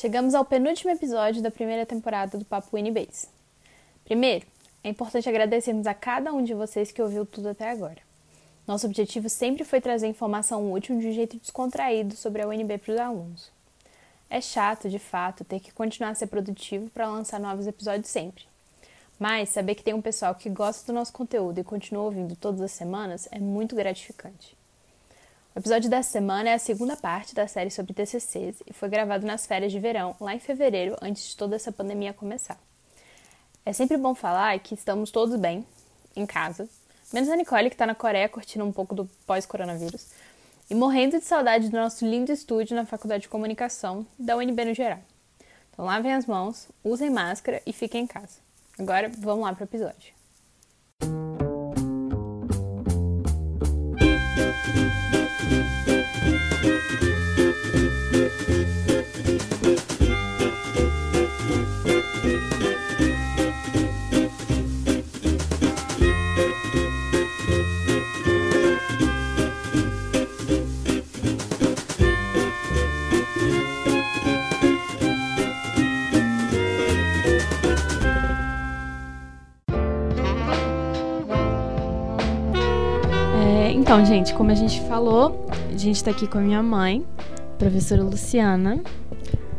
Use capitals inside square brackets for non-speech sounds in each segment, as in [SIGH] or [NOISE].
Chegamos ao penúltimo episódio da primeira temporada do Papo Base. Primeiro, é importante agradecermos a cada um de vocês que ouviu tudo até agora. Nosso objetivo sempre foi trazer informação útil de um jeito descontraído sobre a UNB para os alunos. É chato, de fato, ter que continuar a ser produtivo para lançar novos episódios sempre. Mas saber que tem um pessoal que gosta do nosso conteúdo e continua ouvindo todas as semanas é muito gratificante. O episódio dessa semana é a segunda parte da série sobre TCCs e foi gravado nas férias de verão, lá em fevereiro, antes de toda essa pandemia começar. É sempre bom falar que estamos todos bem, em casa, menos a Nicole, que está na Coreia curtindo um pouco do pós-coronavírus, e morrendo de saudade do nosso lindo estúdio na Faculdade de Comunicação da UNB no geral. Então lavem as mãos, usem máscara e fiquem em casa. Agora vamos lá para o episódio. Então, gente, como a gente falou, a gente está aqui com a minha mãe, professora Luciana.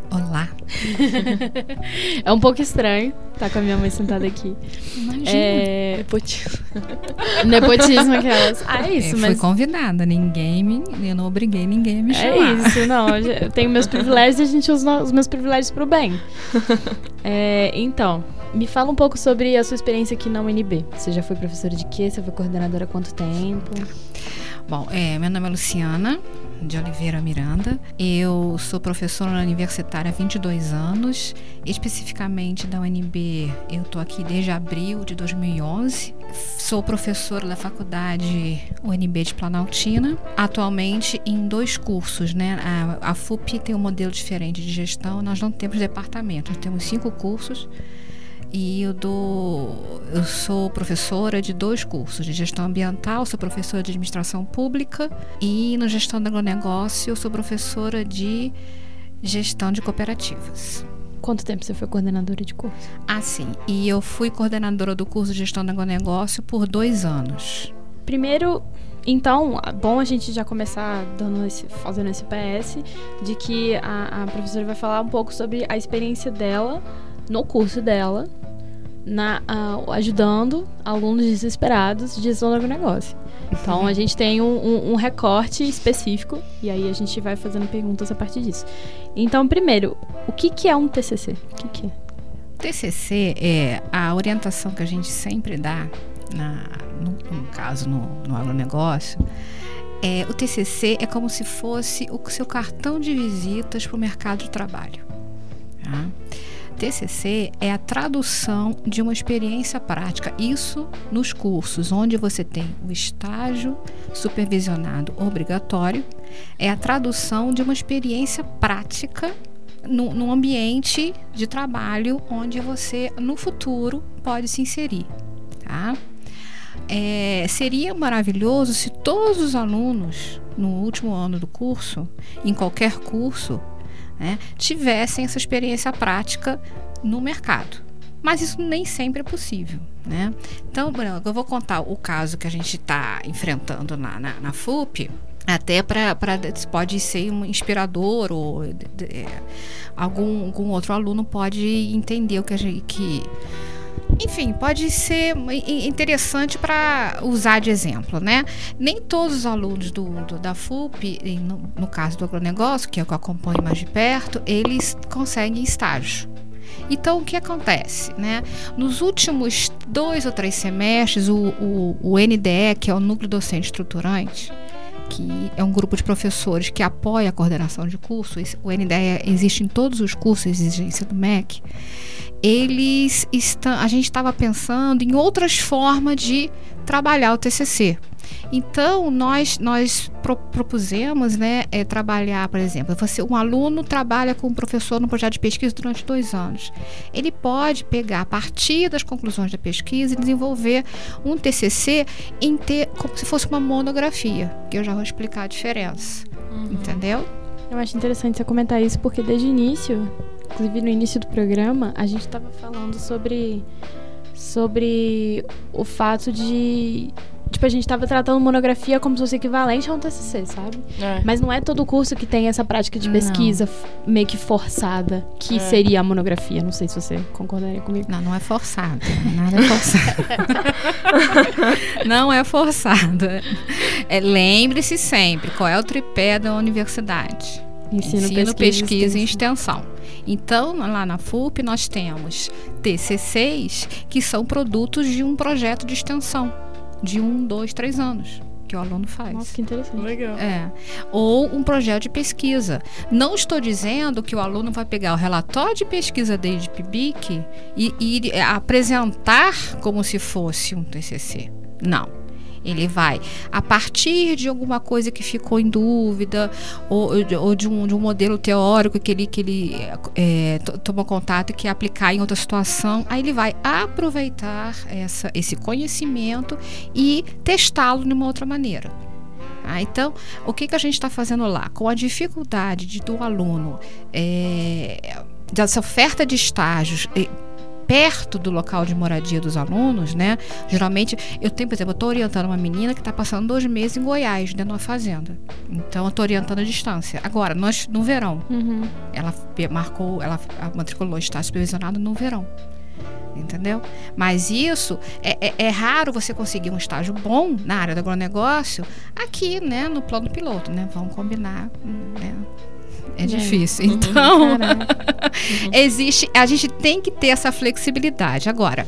Olá. [LAUGHS] é um pouco estranho estar tá com a minha mãe sentada aqui. Imagina. É... Nepotismo. Nepotismo aquelas. Ah, é isso, eu mas... fui convidada, ninguém me... Eu não obriguei ninguém a me é chamar. É isso, não. Eu tenho meus privilégios e a gente usa os meus privilégios pro bem. [LAUGHS] É, então, me fala um pouco sobre a sua experiência aqui na UNB. Você já foi professora de quê? Você foi coordenadora há quanto tempo? Bom, é, meu nome é Luciana de Oliveira Miranda. Eu sou professora universitária há 22 anos, especificamente da UNB. Eu estou aqui desde abril de 2011. Sou professora da faculdade UNB de Planaltina, atualmente em dois cursos, né? A, a FUP tem um modelo diferente de gestão, nós não temos departamento, nós temos cinco cursos e eu dou eu sou professora de dois cursos de gestão ambiental, sou professora de administração pública e na gestão do agronegócio eu sou professora de gestão de cooperativas. Quanto tempo você foi coordenadora de curso? Ah, sim. E eu fui coordenadora do curso de gestão do agronegócio por dois anos. Primeiro, então, bom a gente já começar dando esse, fazendo esse PS de que a, a professora vai falar um pouco sobre a experiência dela no curso dela na, uh, ajudando alunos desesperados de gestão do agronegócio. Então a gente tem um, um, um, recorte específico e aí a gente vai fazendo perguntas a partir disso. Então, primeiro, o que, que é um TCC? O que, que é? TCC é a orientação que a gente sempre dá, na, no, no caso no, no agronegócio. É, o TCC é como se fosse o seu cartão de visitas para o mercado de trabalho. Tá? TCC é a tradução de uma experiência prática. Isso nos cursos onde você tem o estágio supervisionado obrigatório, é a tradução de uma experiência prática no, no ambiente de trabalho onde você, no futuro, pode se inserir. Tá? É, seria maravilhoso se todos os alunos no último ano do curso, em qualquer curso, né, tivessem essa experiência prática no mercado. Mas isso nem sempre é possível. Né? Então, eu vou contar o caso que a gente está enfrentando na, na, na FUP, até para pode ser um inspirador ou de, de, algum, algum outro aluno pode entender o que a gente que enfim, pode ser interessante para usar de exemplo, né? Nem todos os alunos do, do da FUP, no, no, caso do agronegócio, que é o que eu acompanho mais de perto, eles conseguem estágio. Então, o que acontece? Né? Nos últimos dois ou três semestres, o, o, o NDE, que é o Núcleo Docente Estruturante, que é um grupo de professores que apoia a coordenação de cursos, o NDE existe em todos os cursos de exigência do MEC, eles estão, a gente estava pensando em outras formas de trabalhar o TCC. Então, nós, nós pro, propusemos né, é, trabalhar, por exemplo, você, um aluno trabalha com um professor no projeto de pesquisa durante dois anos. Ele pode pegar a partir das conclusões da pesquisa e desenvolver um TCC em ter, como se fosse uma monografia, que eu já vou explicar a diferença. Uhum. Entendeu? Eu acho interessante você comentar isso, porque desde o início Inclusive, no início do programa, a gente estava falando sobre, sobre o fato de. Tipo, a gente estava tratando monografia como se fosse equivalente a um TCC, sabe? É. Mas não é todo curso que tem essa prática de pesquisa meio que forçada, que é. seria a monografia. Não sei se você concordaria comigo. Não, não é forçado. Nada é forçado. [LAUGHS] não é forçado. É, Lembre-se sempre qual é o tripé da universidade. Ensino, Ensino pesquisa, pesquisa e extensão. Então, lá na FUP, nós temos TCCs, que são produtos de um projeto de extensão, de um, dois, três anos que o aluno faz. Nossa, que interessante. Legal. É. Ou um projeto de pesquisa. Não estou dizendo que o aluno vai pegar o relatório de pesquisa dele de PIBIC e, e apresentar como se fosse um TCC. Não. Ele vai, a partir de alguma coisa que ficou em dúvida, ou, ou de, um, de um modelo teórico que ele, que ele é, tomou contato e quer aplicar em outra situação, aí ele vai aproveitar essa, esse conhecimento e testá-lo de uma outra maneira. Ah, então, o que, que a gente está fazendo lá? Com a dificuldade de, do aluno, é, dessa oferta de estágios, perto do local de moradia dos alunos, né? Geralmente, eu tenho, por exemplo, eu estou orientando uma menina que está passando dois meses em Goiás, dentro de uma fazenda. Então, eu estou orientando à distância. Agora, nós, no verão, uhum. ela marcou, ela matriculou, está supervisionado no verão entendeu? Mas isso é, é, é, raro você conseguir um estágio bom na área do agronegócio aqui, né, no plano piloto, né? Vamos combinar, né? É difícil. Uhum. Então, [LAUGHS] existe, a gente tem que ter essa flexibilidade. Agora,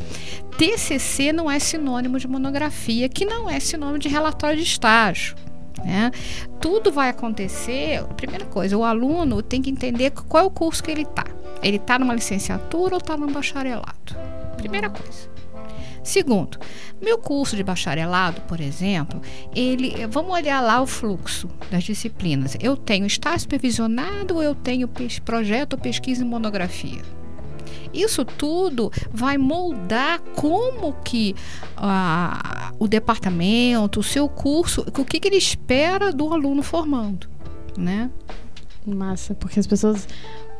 TCC não é sinônimo de monografia, que não é sinônimo de relatório de estágio. Né? Tudo vai acontecer. Primeira coisa, o aluno tem que entender qual é o curso que ele está. Ele está numa licenciatura ou está num bacharelado? Primeira coisa. Segundo, meu curso de bacharelado, por exemplo, ele, vamos olhar lá o fluxo das disciplinas. Eu tenho estágio supervisionado eu tenho projeto, pesquisa e monografia? Isso tudo vai moldar como que ah, o departamento, o seu curso, o que, que ele espera do aluno formando, né? Massa, porque as pessoas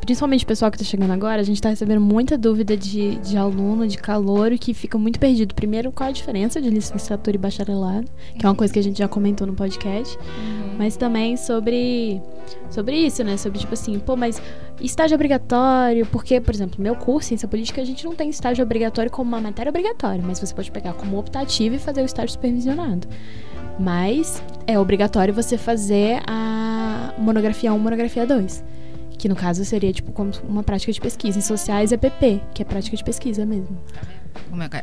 principalmente o pessoal que está chegando agora, a gente está recebendo muita dúvida de, de aluno, de calor, que fica muito perdido. Primeiro, qual a diferença de licenciatura e bacharelado, que é uma coisa que a gente já comentou no podcast, uhum. mas também sobre, sobre isso, né? Sobre tipo assim, pô, mas estágio obrigatório, porque, por exemplo, meu curso, ciência política, a gente não tem estágio obrigatório como uma matéria obrigatória, mas você pode pegar como optativo e fazer o estágio supervisionado. Mas é obrigatório você fazer a monografia 1, monografia 2 que no caso seria tipo como uma prática de pesquisa. Em sociais é PP, que é prática de pesquisa mesmo.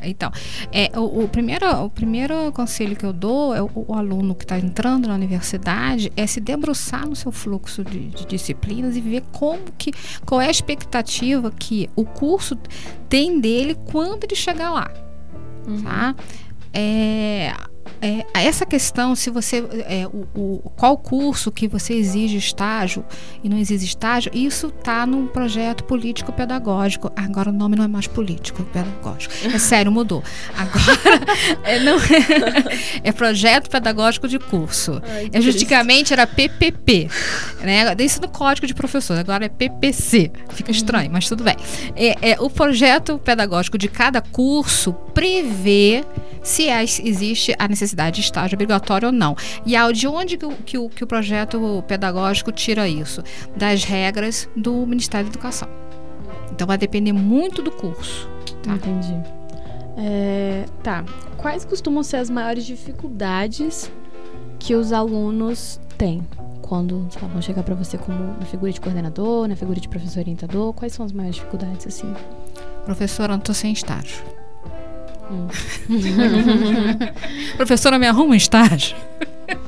É então, é, o, o, primeiro, o primeiro conselho que eu dou é o, o aluno que está entrando na universidade é se debruçar no seu fluxo de, de, disciplinas e ver como que, qual é a expectativa que o curso tem dele quando ele chegar lá. Uhum. Tá? É, é, essa questão, se você. É, o, o, qual curso que você exige estágio e não exige estágio, isso está num projeto político-pedagógico. Agora o nome não é mais político-pedagógico. É [LAUGHS] sério, mudou. Agora [LAUGHS] é, não, é, é, projeto pedagógico de curso. Ai, é, Juridicamente era PPP. Né? Isso no código de professor, agora é PPC. Fica estranho, uhum. mas tudo bem. É, é, o projeto pedagógico de cada curso prevê se é, existe a necessidade de estágio obrigatório ou não. E de onde que o, que o, que o projeto pedagógico tira isso? Das regras do Ministério da Educação. Então vai depender muito do curso. Tá? Entendi. É, tá. Quais costumam ser as maiores dificuldades que os alunos têm quando lá, vão chegar para você como na figura de coordenador, na figura de professor orientador? Quais são as maiores dificuldades assim? Professora, não estou sem estágio. Hum. [LAUGHS] Professora, me arruma um estágio.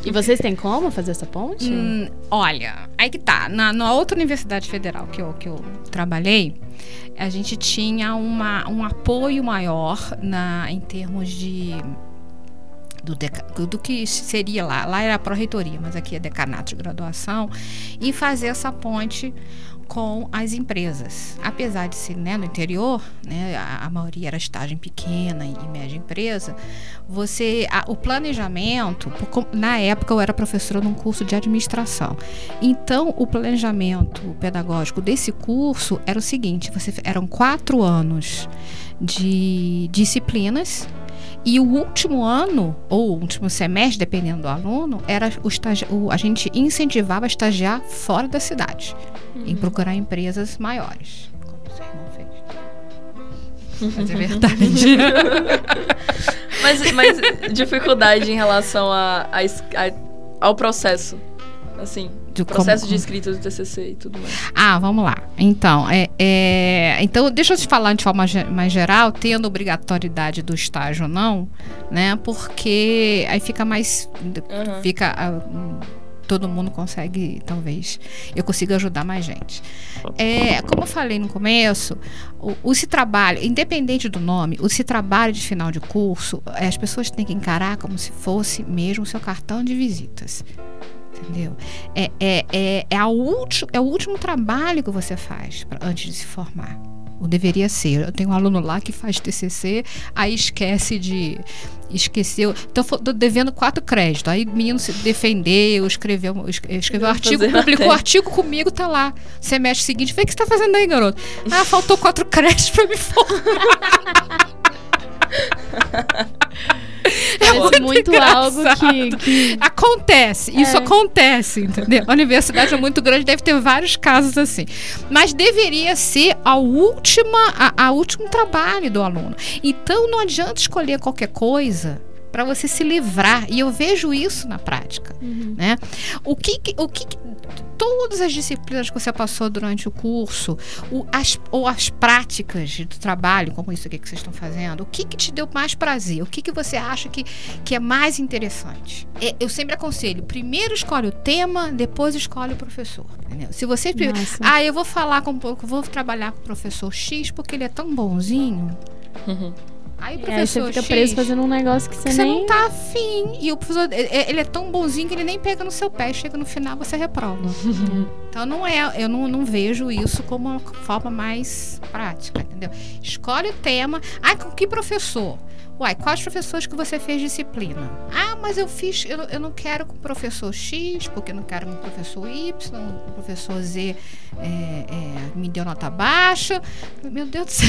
E vocês têm como fazer essa ponte? Hum, olha, aí que tá. Na, na outra universidade federal que eu, que eu trabalhei, a gente tinha uma, um apoio maior na, em termos de do, deca, do que seria lá. Lá era a pró-reitoria, mas aqui é decanato de graduação. E fazer essa ponte com as empresas. Apesar de ser né, no interior, né, a, a, maioria era estágio em pequena e média empresa, você a, o planejamento, na época eu era professora num curso de administração. Então, o planejamento pedagógico desse curso era o seguinte: você, eram quatro anos de disciplinas e o último ano, ou o último semestre, dependendo do aluno, era o estagi o, a gente incentivava a estagiar fora da cidade, uhum. em procurar empresas maiores. Como o seu irmão fez. [LAUGHS] Mas é verdade. [LAUGHS] mas, mas dificuldade em relação a, a, a, ao processo, assim, do processo como... de escrita do TCC e tudo mais. Ah, vamos lá. Então, é, é, então deixa eu te falar de forma mais geral, tendo obrigatoriedade do estágio ou não, né? Porque aí fica mais, uhum. fica uh, todo mundo consegue, talvez, eu consiga ajudar mais gente. É, como eu falei no começo, o, o se trabalho, independente do nome, o se trabalho de final de curso, as pessoas têm que encarar como se fosse mesmo o seu cartão de visitas entendeu? É, é, é, é, a ulti, é o último trabalho que você faz pra, antes de se formar. Ou deveria ser. Eu tenho um aluno lá que faz TCC, aí esquece de. Esqueceu. Então, tô devendo quatro créditos. Aí o menino se defendeu, escreveu, escreveu um artigo, publicou um artigo comigo, tá lá. Semestre seguinte, vê o que você tá fazendo aí, garoto? Ah, faltou quatro [LAUGHS] créditos pra me formar. [LAUGHS] É muito, muito algo que, que, Acontece, isso é. acontece, entendeu? A universidade é muito grande, deve ter vários casos assim. Mas deveria ser a última, a, a último trabalho do aluno. Então não adianta escolher qualquer coisa para você se livrar. E eu vejo isso na prática. Uhum. Né? O que, o que todas as disciplinas que você passou durante o curso, o, as, ou as práticas do trabalho, como isso aqui que vocês estão fazendo, o que, que te deu mais prazer? O que, que você acha que, que é mais interessante? É, eu sempre aconselho, primeiro escolhe o tema, depois escolhe o professor. Entendeu? Se você. Nossa. Ah, eu vou falar com um pouco, vou trabalhar com o professor X porque ele é tão bonzinho. Uhum. Aí o professor aí você fica X, preso fazendo um negócio que você, que nem... você não tá afim. E o professor, ele é tão bonzinho que ele nem pega no seu pé. Chega no final, você reprova. [LAUGHS] então não é, eu não, não vejo isso como uma forma mais prática, entendeu? Escolhe o tema. Ah, com que professor? Uai, quais professores que você fez disciplina? Ah, mas eu fiz, eu, eu não quero com o professor X, porque eu não quero com o professor Y, o professor Z é, é, me deu nota baixa. Meu Deus do céu.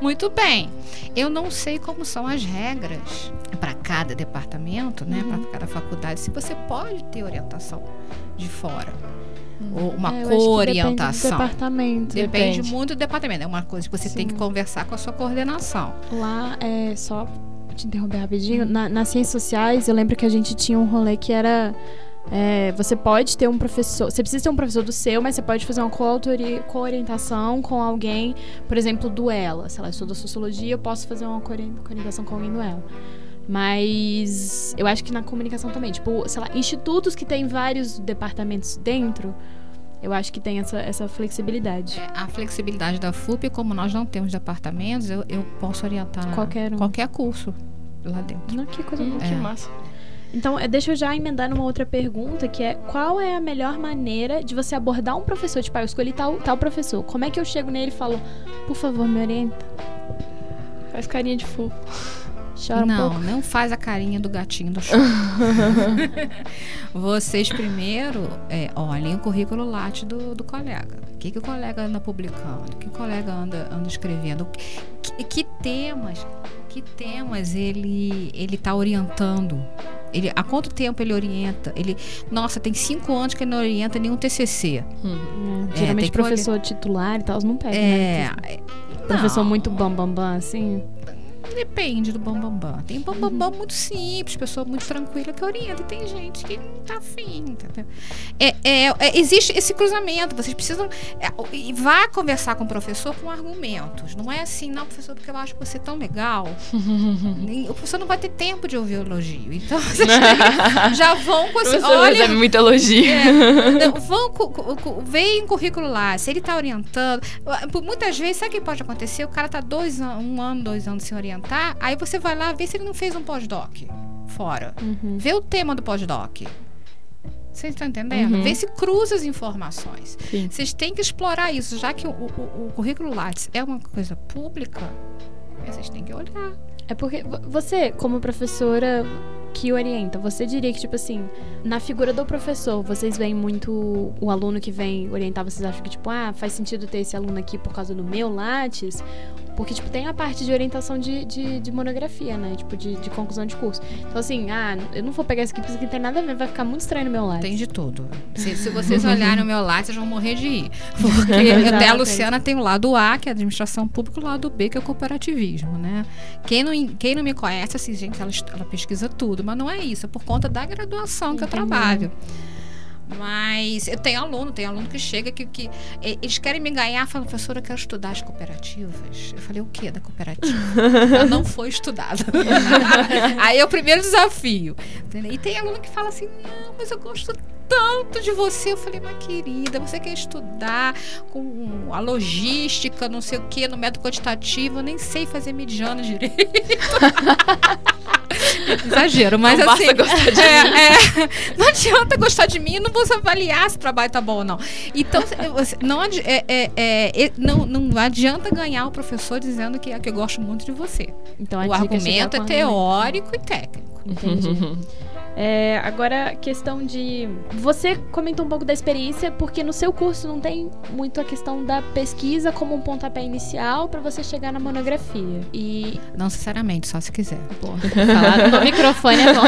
Muito bem. Eu não sei como são as regras para cada departamento, né? Uhum. Para cada faculdade. Se você pode ter orientação de fora ou uma é, coorientação. Depende do departamento. Depende, depende, muito do departamento. É uma coisa que você Sim. tem que conversar com a sua coordenação. Lá é só te interromper rapidinho. Na, nas ciências sociais, eu lembro que a gente tinha um rolê que era. É, você pode ter um professor, você precisa ter um professor do seu, mas você pode fazer uma co-orientação com alguém, por exemplo, do ELA. Se ela estuda sociologia, eu posso fazer uma co-orientação com alguém do ELA. Mas eu acho que na comunicação também, tipo, sei lá, institutos que tem vários departamentos dentro, eu acho que tem essa, essa flexibilidade. É, a flexibilidade da FUP, como nós não temos departamentos, eu, eu posso orientar qualquer, um. qualquer curso lá dentro. Não, que coisa hum, é. que massa. Então, é, deixa eu já emendar numa outra pergunta, que é qual é a melhor maneira de você abordar um professor? Tipo, ah, eu escolhi tal, tal professor. Como é que eu chego nele e falo, por favor, me orienta? Faz carinha de fofo. Chora não, um pouco. não faz a carinha do gatinho do choro. [LAUGHS] Vocês primeiro é, olhem o currículo latte do, do colega. O que, que o colega anda publicando? O que o colega anda, anda escrevendo? Que, que temas? Que temas ele ele está orientando? Ele, há quanto tempo ele orienta? Ele, nossa, tem cinco anos que ele não orienta nenhum TCC. Hum. É, geralmente professor olhar... titular e tal não pega. É, né? Professor muito bam bam bam assim. Depende do bambambam. Bam, bam. Tem bambambam bam, bam muito simples, pessoa muito tranquila que orienta. E tem gente que não tá afim, entendeu? É, é, é, existe esse cruzamento. Vocês precisam. É, e vá conversar com o professor com argumentos. Não é assim, não, professor, porque eu acho você tão legal. [LAUGHS] o professor não vai ter tempo de ouvir o elogio. Então, [LAUGHS] vocês já vão com esse. Olha, muito elogio. É, [LAUGHS] vão com, veem currículo lá. Se ele tá orientando. Muitas vezes, sabe o que pode acontecer? O cara tá dois, um ano, dois anos sem orientar orientar, aí você vai lá ver se ele não fez um pós-doc fora. Uhum. Vê o tema do pós-doc. Vocês estão entendendo? Uhum. Vê se cruza as informações. Vocês têm que explorar isso, já que o, o, o currículo Lattes é uma coisa pública, vocês têm que olhar. É porque você, como professora que orienta, você diria que, tipo assim, na figura do professor, vocês veem muito o aluno que vem orientar, vocês acham que, tipo, ah, faz sentido ter esse aluno aqui por causa do meu Lattes? Porque, tipo, tem a parte de orientação de, de, de monografia, né? Tipo, de, de, conclusão de curso. Então, assim, ah, eu não vou pegar esse aqui porque isso aqui não tem nada a ver, vai ficar muito estranho no meu Lattes. Tem de tudo. Se, se vocês [LAUGHS] olharem o meu Lattes, vocês vão morrer de rir. Porque [LAUGHS] até a Luciana tem o lado A, que é a administração pública, e o lado B, que é o cooperativismo, né? Quem não, quem não me conhece, assim, gente, ela, ela pesquisa tudo, mas não é isso, é por conta da graduação que eu trabalho. Mas eu tenho aluno, tem aluno que chega que, que eles querem me ganhar, falam, professora, eu quero estudar as cooperativas. Eu falei, o que da cooperativa? [LAUGHS] Ela não foi estudada. [LAUGHS] Aí é o primeiro desafio. E tem aluno que fala assim, não, mas eu gosto tanto de você. Eu falei, mas querida, você quer estudar com a logística, não sei o que, no método quantitativo, eu nem sei fazer mediano direito. [LAUGHS] Exagero, mas não assim. Gostar de é, mim. É, não adianta gostar de mim, não vou avaliar se o trabalho tá bom ou não. Então, não, é, é, é, não, não adianta ganhar o professor dizendo que, que eu gosto muito de você. Então, o argumento é teórico e técnico. Entendi. [LAUGHS] É, agora, questão de. Você comentou um pouco da experiência, porque no seu curso não tem muito a questão da pesquisa como um pontapé inicial para você chegar na monografia. E. Não necessariamente, só se quiser. Bom, [LAUGHS] falar no microfone é bom.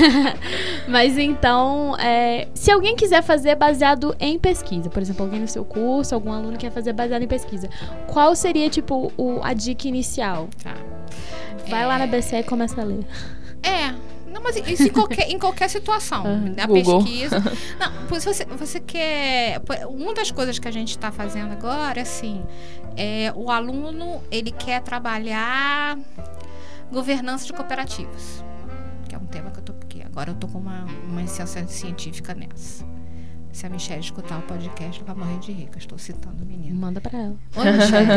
[LAUGHS] Mas então, é, se alguém quiser fazer baseado em pesquisa, por exemplo, alguém no seu curso, algum aluno quer fazer baseado em pesquisa, qual seria, tipo, o, a dica inicial? Tá. Vai é... lá na BCE e começa a ler. É, não, mas isso em qualquer, em qualquer situação. [LAUGHS] Uhum. Na Google. pesquisa. [LAUGHS] Não, você, você quer. Uma das coisas que a gente está fazendo agora, assim, é o aluno ele quer trabalhar governança de cooperativas. Que é um tema que eu tô. Porque agora eu tô com uma, uma iniciação científica nessa. Se a Michelle escutar o podcast, ela vai morrer de rica. Estou citando o menino. Manda para ela. Oi, Michelle.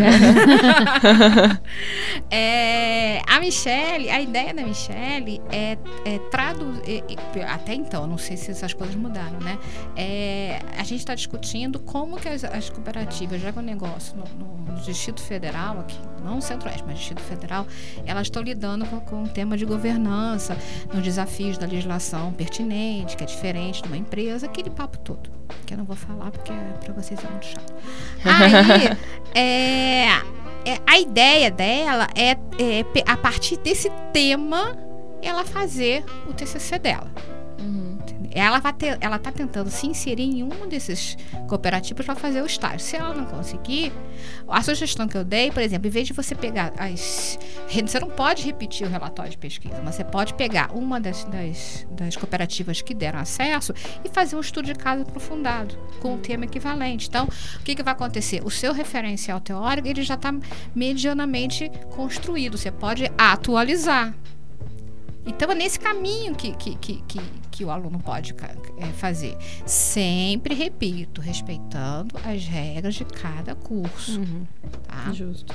[LAUGHS] é, a Michelle, a ideia da Michelle é, é traduzir. Até então, não sei se essas coisas mudaram, né? É, a gente está discutindo como que as, as cooperativas de agronegócio no, no, Distrito Federal, aqui, não no Centro-Oeste, mas Distrito Federal, elas estão lidando com, com o tema de governança, nos desafios da legislação pertinente, que é diferente de uma empresa, aquele papo todo que eu não vou falar porque é, para vocês é muito chato. [LAUGHS] Aí, é, é, a ideia dela é, é, a partir desse tema, ela fazer o TCC dela. Ela vai ter, ela está tentando se inserir em um desses cooperativos para fazer o estágio. Se ela não conseguir, a sugestão que eu dei, por exemplo, em vez de você pegar as. Você não pode repetir o relatório de pesquisa, mas você pode pegar uma das, das, das cooperativas que deram acesso e fazer um estudo de caso aprofundado, com um tema equivalente. Então, o que, que vai acontecer? O seu referencial teórico ele já está medianamente construído. Você pode atualizar. Então é nesse caminho que, que, que, que, que o aluno pode é, fazer. Sempre repito, respeitando as regras de cada curso. Uhum. Tá? Justo.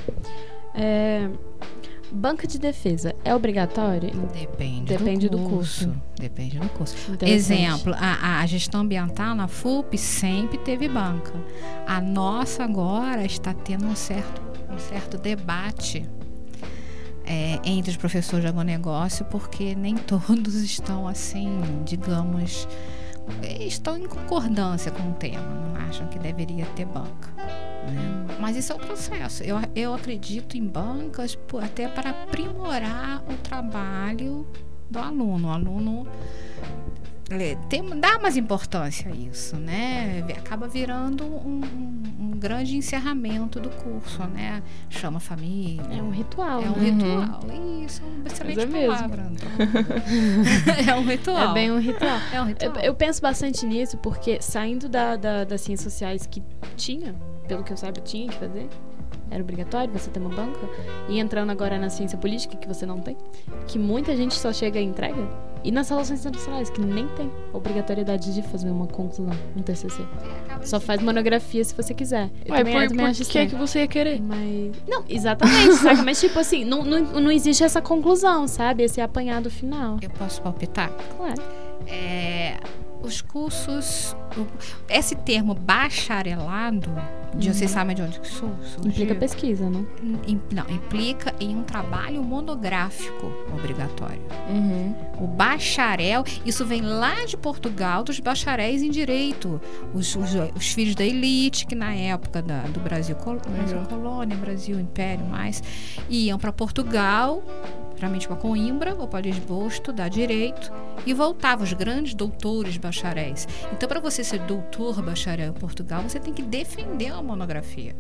É, banca de defesa é obrigatório? Depende, Depende do, curso. do curso. Depende do curso. Exemplo, a, a, gestão ambiental na FUP sempre teve banca. A nossa agora está tendo um certo, um certo debate é, entre os professores de agronegócio, porque nem [LAUGHS] todos estão assim, digamos, estão em concordância com o tema, não acham que deveria ter banca. Né? Mas isso é um processo. Eu, eu acredito em bancas até para aprimorar o trabalho do aluno. O aluno tem, dá mais importância a isso, né? Acaba virando um, um, um, grande encerramento do curso, né? Chama a família. É um ritual. É um né? ritual. Isso, é uma excelente é palavra. [LAUGHS] é um ritual. É bem um ritual. É um ritual. Eu, eu penso bastante nisso porque saindo da, da, das ciências sociais que tinha, pelo que eu saiba, tinha que fazer, era obrigatório você ter uma banca, e entrando agora na ciência política, que você não tem, que muita gente só chega e entrega, e nas relações internacionais, que nem tem obrigatoriedade de fazer uma conclusão, um TCC. Só faz monografia se você quiser. Eu Ué, por, por que, é que você ia querer? Mas... Não, exatamente, [LAUGHS] sabe? Mas, tipo assim, não, não, não existe essa conclusão, sabe? Esse apanhado final. Eu posso palpitar? Claro. É os cursos, esse termo bacharelado, de uhum. vocês sabem de onde que surgiu? Implica pesquisa, não? Não, implica em um trabalho monográfico obrigatório. Uhum. O bacharel, isso vem lá de Portugal, dos bacharéis em direito. Os, os, os filhos da elite, que na época da, do Brasil, Brasil colônia, Brasil império mais, iam para Portugal geralmente para Coimbra ou para Lisboa, estudar direito e voltava os grandes doutores bacharéis. Então, para você ser doutor bacharel em Portugal, você tem que defender uma monografia.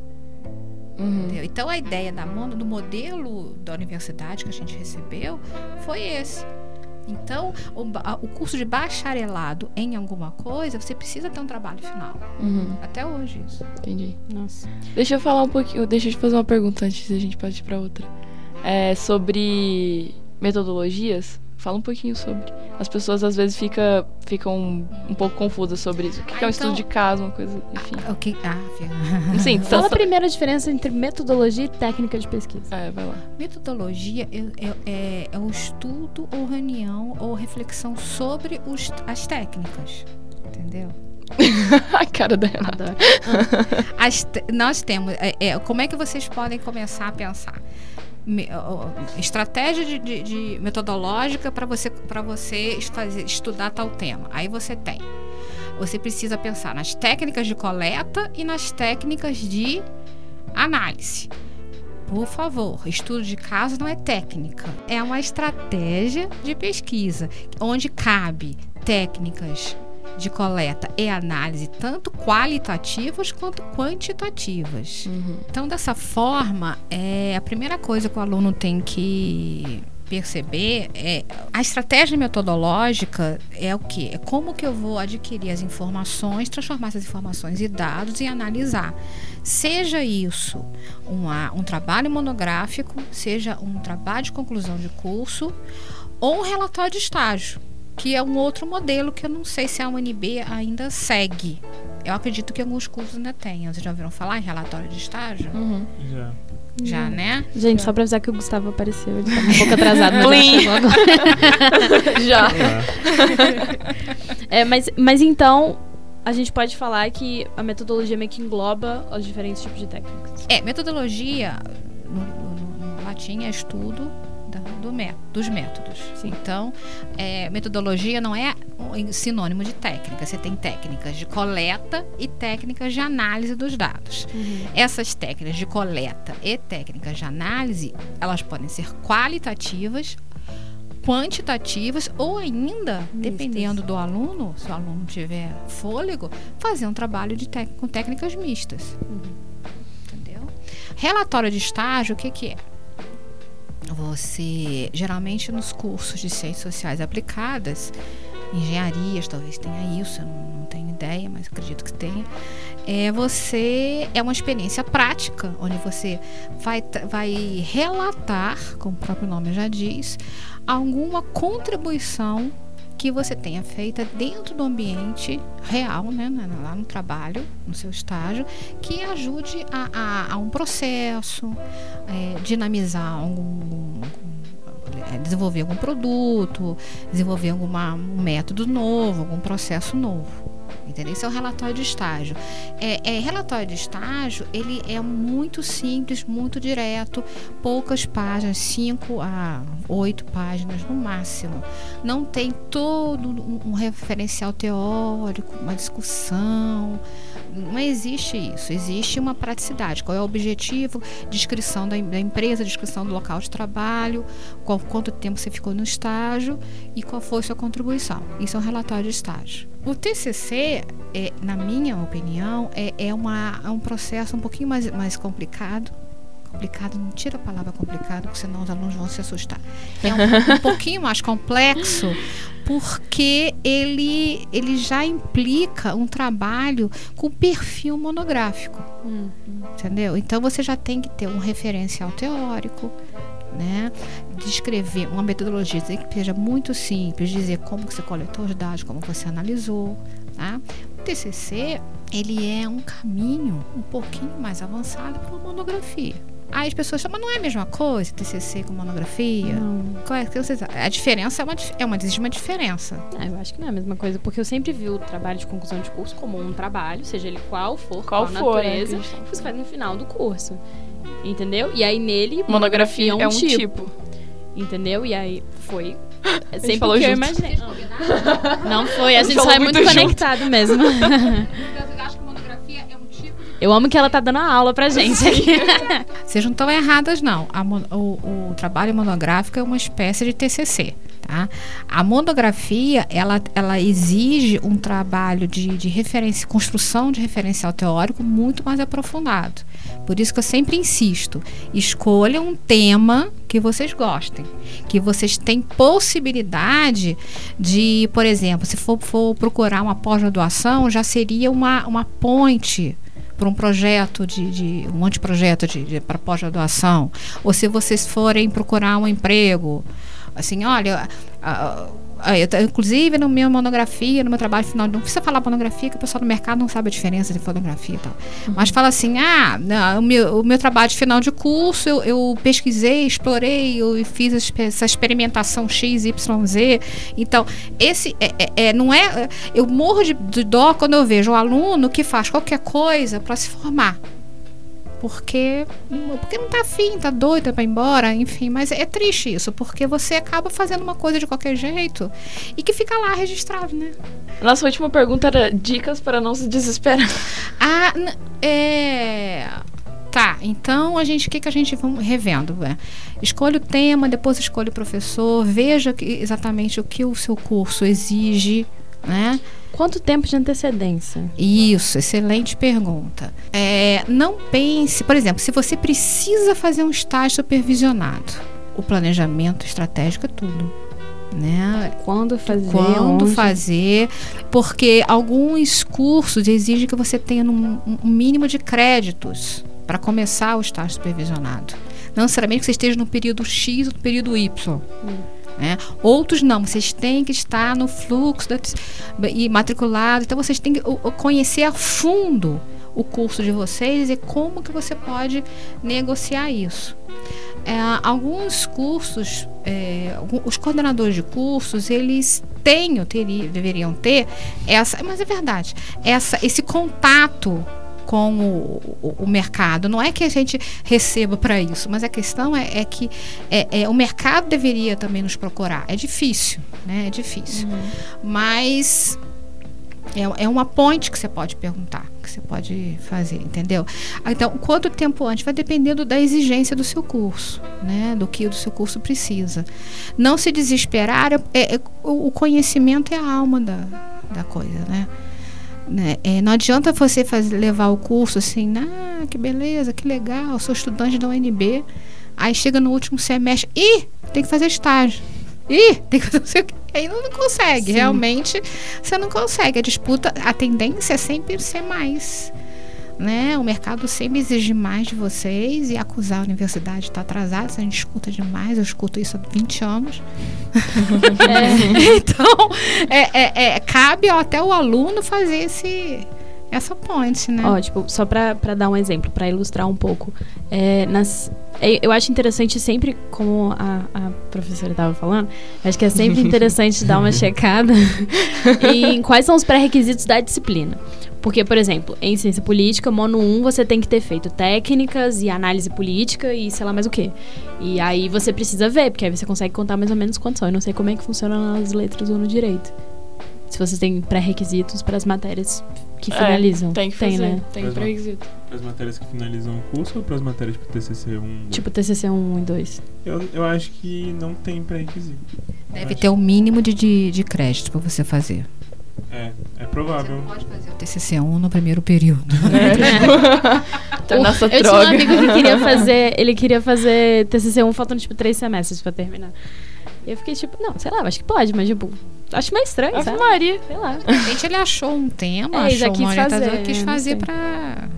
Uhum. Então, a ideia da do modelo da universidade que a gente recebeu foi esse. Então, o, o, curso de bacharelado em alguma coisa, você precisa ter um trabalho final. Uhum. Até hoje, isso. Entendi. Nossa. Deixa eu falar um pouquinho, deixa eu te fazer uma pergunta antes da gente partir para outra é, sobre metodologias. Fala um pouquinho sobre. As pessoas às vezes fica, ficam um pouco confusas sobre isso. O que, ah, que é um então, estudo de caso, uma coisa, enfim. Ah, okay. ah, [LAUGHS] Sim, Fala a primeira diferença entre metodologia e técnica de pesquisa. É, vai lá. Metodologia é, é, é, é o estudo ou reunião ou reflexão sobre os, as técnicas. Entendeu? [LAUGHS] a cara da Renata. As, nós temos. É, é, como é que vocês podem começar a pensar? Estratégia de, de, de metodológica para você para você estudar tal tema. Aí você tem. Você precisa pensar nas técnicas de coleta e nas técnicas de análise. Por favor, estudo de caso não é técnica, é uma estratégia de pesquisa onde cabe técnicas de coleta e análise, tanto qualitativas quanto quantitativas. Uhum. Então, dessa forma, é, a primeira coisa que o aluno tem que perceber é a estratégia metodológica é o que? É como que eu vou adquirir as informações, transformar essas informações em dados e analisar. Seja isso uma, um trabalho monográfico, seja um trabalho de conclusão de curso ou um relatório de estágio que é um outro modelo que eu não sei se a UNB ainda segue. Eu acredito que alguns cursos ainda tenham. Vocês já ouviram falar em relatório de estágio? Uhum. Já. Já, né? Gente, já. só pra avisar que o Gustavo apareceu. Ele tá um pouco atrasado, mas [LAUGHS] Já. É, mas, mas então, a gente pode falar que a metodologia meio que engloba os diferentes tipos de técnicas. É, metodologia, no, no, no latim, é estudo do método, dos métodos. Sim. Então, é, metodologia não é sinônimo de técnica. Você tem técnicas de coleta e técnicas de análise dos dados. Uhum. Essas técnicas de coleta e técnicas de análise, elas podem ser qualitativas quantitativas ou ainda, Mistas. dependendo do aluno, se o aluno tiver fôlego, fazer um trabalho de com técnicas mistas. Uhum. Entendeu? Relatório de estágio, o que, que é? Você geralmente nos cursos de ciências sociais aplicadas, engenharias talvez tenha isso, eu não, tenho ideia, mas acredito que tenha. É, você é uma experiência prática, onde você vai, vai relatar, como o próprio nome já diz, alguma contribuição que você tenha feita dentro do ambiente real, né, lá no trabalho, no seu estágio, que ajude a, a, a um processo, é, dinamizar algum, é, desenvolver algum produto, desenvolver alguma, um método novo, algum processo novo. Entendeu? Isso é o relatório de estágio. É, é, relatório de estágio, ele é muito simples, muito direto, poucas páginas, 5 a 8 páginas no máximo. Não tem todo um, um referencial teórico, uma discussão. Não existe isso. Existe uma praticidade. Qual é o objetivo? Descrição da, da empresa, descrição do local de trabalho, qual, quanto tempo você ficou no estágio e qual foi sua contribuição. Isso é um relatório de estágio. O TCC, é, na minha opinião, é, é, uma, é um processo um pouquinho mais, mais complicado. Complicado, não tira a palavra complicado, porque senão os alunos vão se assustar. É um, [LAUGHS] um pouquinho mais complexo, porque ele, ele já implica um trabalho com perfil monográfico. Uhum. Entendeu? Então você já tem que ter um referencial teórico, né? Descrever uma metodologia que seja muito simples, dizer como você coletou os dados, como você analisou, tá? O TCC, ele é um caminho um pouquinho mais avançado para uma monografia. Aí as pessoas falam, mas não é a mesma coisa, TCC com monografia? Não. Qual é que vocês... A diferença é uma, é uma, existe uma diferença. Ah, eu acho que não é a mesma coisa, porque eu sempre vi o trabalho de conclusão de curso como um trabalho, seja ele qual for, Qual qual, for, né, natureza, a que você faz no final do curso. Entendeu? E aí nele, Monografia é um tipo, tipo. Entendeu? E aí foi. [LAUGHS] É gente sempre falou que eu junto. imaginei. [LAUGHS] Não foi, a A gente só é muito, muito junto. conectado mesmo. [LAUGHS] Eu que monografia é tipo Eu amo que ela tá dando a aula pra gente aqui. Vocês não estão erradas, não. A mon- o, o trabalho monográfico é uma espécie de TCC, tá? A monografia, ela, ela exige um trabalho de, de referência, construção de referencial teórico muito mais aprofundado. Por isso que eu sempre insisto, escolham um tema que vocês gostem, que vocês têm possibilidade de, por exemplo, se for, for procurar uma pós-graduação, já seria uma, uma ponte para um projeto de, de um anteprojeto de, de para pós-graduação, ou se vocês forem procurar um emprego, assim, olha, eu inclusive no meu monografia, no meu trabalho final, não precisa falar monografia, que o pessoal do mercado não sabe a diferença de fotografia e tal. Mas fala assim, ah, não, o, meu, o meu trabalho de final de curso, eu, eu pesquisei, explorei, eu fiz essa expe- essa experimentação X, Y, Z. Então, esse é, é- é- não é. Eu morro de, de dó quando eu vejo o aluno que faz qualquer coisa para se formar. Porque, porque não tá afim, tá doido pra ir embora, enfim, mas é triste isso, porque você acaba fazendo uma coisa de qualquer jeito e que fica lá registrado, né? Nossa última pergunta era dicas para não se desesperar. Ah, é. Tá, então a gente, o que, que a gente vamos revendo? É, escolha o tema, depois escolha o professor, veja que- exatamente o que o seu curso exige, né? Quanto tempo de antecedência? Isso, excelente pergunta. É, não pense, por exemplo, se você precisa fazer um estágio supervisionado, o planejamento estratégico é tudo. Né? Quando fazer? Quando onde? fazer, porque alguns cursos exigem que você tenha num- um mínimo de créditos para começar o estágio supervisionado. Não necessariamente que você esteja no período X ou no período Y. né? Outros não, vocês têm que estar no fluxo e matriculado, então vocês têm que conhecer a fundo o curso de vocês e como que você pode negociar isso. É, alguns cursos, é, os coordenadores de cursos, eles têm, ou deveriam ter, essa, mas é verdade, essa, esse contato com o, o- o mercado. Não é que a gente receba para isso, mas a questão é, é que é, é, o mercado deveria também nos procurar. É difícil, né? É difícil. Mas é, é uma ponte que você pode perguntar, que você pode fazer, entendeu? Então, quanto tempo antes? Vai dependendo da exigência do seu curso, né? Do que o seu curso precisa. Não se desesperar, é, é- o o conhecimento é a alma da, da coisa, né? Né? É, não adianta você fazer, levar o curso assim, ah, que beleza, que legal, sou estudante da UNB. Aí chega no último semestre, ih, tem que fazer estágio. Ih, tem que fazer não sei o quê. Aí não, não consegue, Sim. realmente você não consegue. A disputa, a tendência é sempre ser mais. Né? O mercado sempre exige mais de vocês e acusar a universidade de estar atrasada. A gente escuta demais, eu escuto isso há 20 anos. [LAUGHS] [LAUGHS] então, é, é- é, cabe até o aluno fazer esse, essa ponte, né? Ó, tipo, só pra dar um exemplo, pra ilustrar um pouco. É, nas, é, eu acho interessante sempre, como a, a professora estava falando, acho que é sempre [LAUGHS] interessante dar uma checada em quais são os pré-requisitos da disciplina. Porque, por exemplo, em ciência política, mono 1, você tem que ter feito técnicas e análise política e sei lá mais o quê. E aí você precisa ver, porque aí você consegue contar mais ou menos quantos são. Eu não sei como é que funciona nas letras ou no direito. Se vocês têm pré-requisitos para as matérias que É, finalizam. Tem que fazer. né? Tem Mas não. pré-requisito. Para as matérias que finalizam o curso ou para as matérias para TCC 1? Tipo TCC 1 e 2. eu, eu acho que não tem pré-requisito. Deve ter o mínimo de, de, de crédito para você fazer. É, é provável. pode fazer o TCC1 no primeiro período. [LAUGHS] Tá O- nessa eu tinha um droga. amigo que queria fazer, ele queria fazer TCC 1 faltando tipo três semestres pra terminar. E eu fiquei tipo, não, sei lá, acho que pode, mas tipo, acho meio estranho, Ave sabe? Maria. Sei lá. De repente ele achou um tema, É, e achou uma orientadora, fazer, quis não fazer para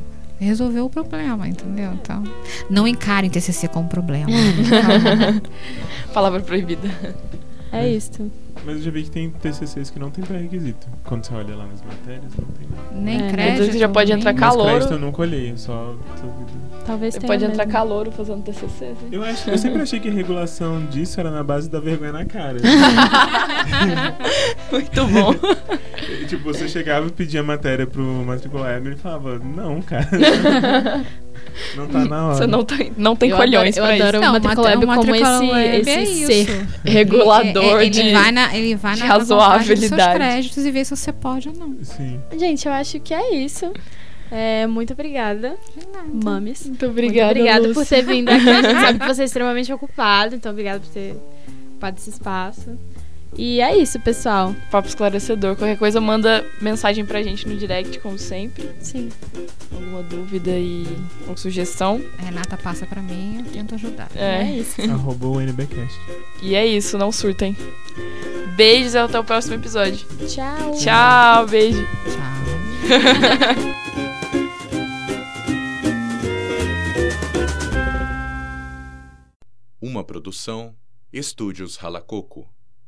resolver o problema, entendeu? Então, não encarem TCC como problema. [LAUGHS] Palavra proibida. É isso. Mas eu já vi que tem TCCs que não tem pré-requisito. Quando você olha lá nas matérias, não tem nada. Nem É, crédito. você já pode nem- entrar Mas Calouro. crédito eu nunca olhei, eu só. Talvez Você tenha pode entrar mesmo. calouro fazendo TCC, assim. Eu, acho, eu sempre achei que a regulação disso era na base da vergonha na cara. [LAUGHS] Muito bom. [LAUGHS] Tipo, você chegava e pedia matéria pro matricular e ele falava, não, cara. [LAUGHS] não tá na hora. Você não tem, não tem Eu colhões adoro- eu pra adoro isso. o Matriculab mat- como Matriculab esse- é esse isso. ser. Regulador ele, ele de... vai na, ele vai de na dos seus razoabilidade. créditos e vê se você pode ou não. Sim. Gente, eu acho que é isso. É, muito obrigada, mames. Muito obrigada, muito obrigada Lúcia. por ter vindo aqui. A [LAUGHS] gente sabe que você é extremamente ocupado, então obrigada por ter ocupado esse espaço. E é isso, pessoal. Papo esclarecedor. Qualquer coisa, manda mensagem pra gente no direct, como sempre. Sim. Alguma dúvida e ou sugestão. A Renata passa pra mim eu tento ajudar. É, É. isso. [LAUGHS] Arroba o NBcast. E é isso, não surtem. Beijos e até o próximo episódio. Tchau. Tchau, beijo. Tchau. [LAUGHS] Uma produção Estúdios Ralacoco,